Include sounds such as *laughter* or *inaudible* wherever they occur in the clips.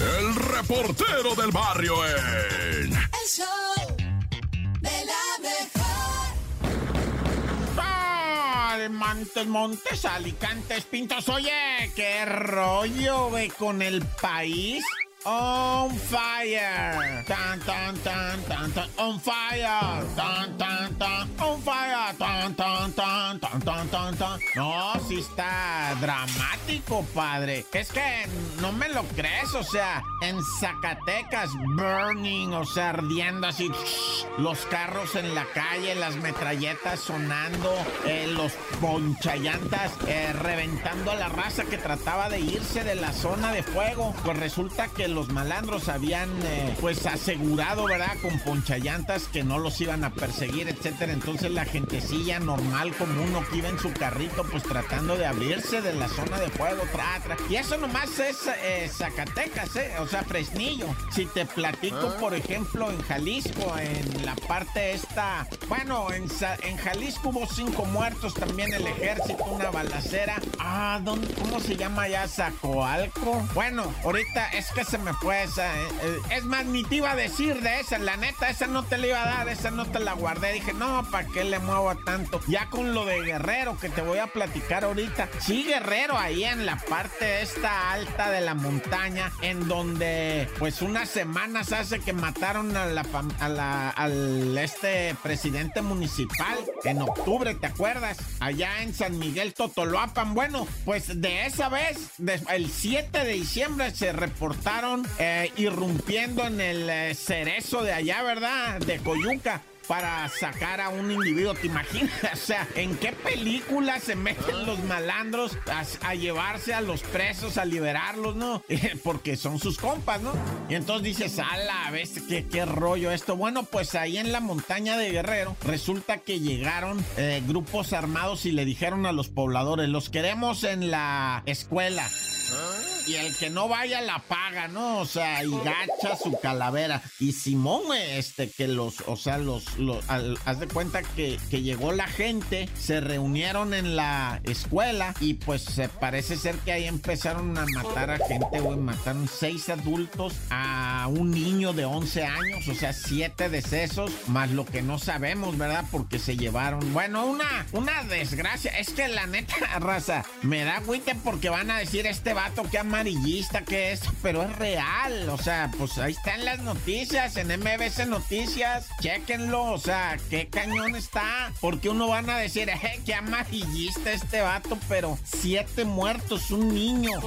el reportero del barrio en... El show de la mejor. Montes, Montes, Alicantes, Pintos. Oye, qué rollo, ve, con el país. On fire. Tan, tan, tan, tan, tan. On fire. Tan, tan, tan. On fire. Tan, tan, tan, tan, No, sí está dramático, padre. Es que no me lo crees, o sea, en Zacatecas, burning, o sea, ardiendo así. Los carros en la calle, las metralletas sonando, eh, los ponchallantas eh, reventando a la raza que trataba de irse de la zona de fuego. Pues resulta que los malandros habían eh, pues asegurado, ¿verdad? Con ponchallantas que no los iban a perseguir, etcétera. Entonces la gentecilla normal como iba en su carrito pues tratando de abrirse de la zona de fuego, tra, tra. Y eso nomás es eh, Zacatecas, ¿eh? O sea, Fresnillo. Si te platico, por ejemplo, en Jalisco, en la parte esta, bueno, en, en Jalisco hubo cinco muertos, también el ejército, una balacera. Ah, ¿dónde, ¿cómo se llama ya? Zacoalco. Bueno, ahorita es que se me fue esa. Eh, eh, es más, ni te iba a decir de esa. La neta, esa no te la iba a dar, esa no te la guardé. Dije, no, ¿para qué le muevo tanto? Ya con lo de Guerrero que te voy a platicar ahorita. Sí, Guerrero, ahí en la parte esta alta de la montaña, en donde, pues, unas semanas hace que mataron a la, a la al este presidente municipal en octubre, ¿te acuerdas? Allá en San Miguel Totoloapan. Bueno, pues de esa vez, el 7 de diciembre se reportaron eh, irrumpiendo en el eh, cerezo de allá, ¿verdad? De Coyuca para sacar a un individuo, ¿te imaginas? *laughs* O sea, ¿en qué película se meten los malandros a, llevarse a los presos, a liberarlos, no? *laughs* Porque son sus compas, ¿no? Y entonces dices, ala, ¿ves qué, qué rollo esto? Bueno, pues ahí en la montaña de Guerrero resulta que llegaron eh, grupos armados y le dijeron a los pobladores, los queremos en la escuela. Y el que no vaya la paga, ¿no? O sea, y gacha su calavera. Y Simón, este, que los, o sea, los, haz de cuenta que, que, llegó la gente, se reunieron en la escuela y pues parece ser que ahí empezaron a matar a gente, güey. Mataron seis adultos a un niño de 11 años, o sea, siete decesos, más lo que no sabemos, ¿verdad? Porque se llevaron, bueno, una, una desgracia. Es que la neta, *laughs* raza, me da agüite porque van a decir este vato que amarillista que es, pero es real. O sea, pues ahí están las noticias en MBC Noticias. Chequenlo, o sea, qué cañón está. Porque uno van a decir, eh, qué amarillista este vato, pero siete muertos, un niño,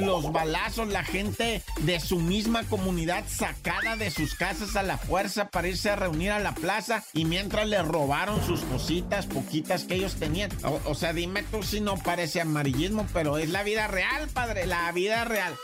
los balazos, la gente de su misma comunidad sacada de sus casas a la fuerza para irse a reunir a la plaza y mientras le robaron sus cositas, poquitas que ellos tenían. O sea, dime tú si no parece amarillismo, pero es la vida real, padre, la vida real.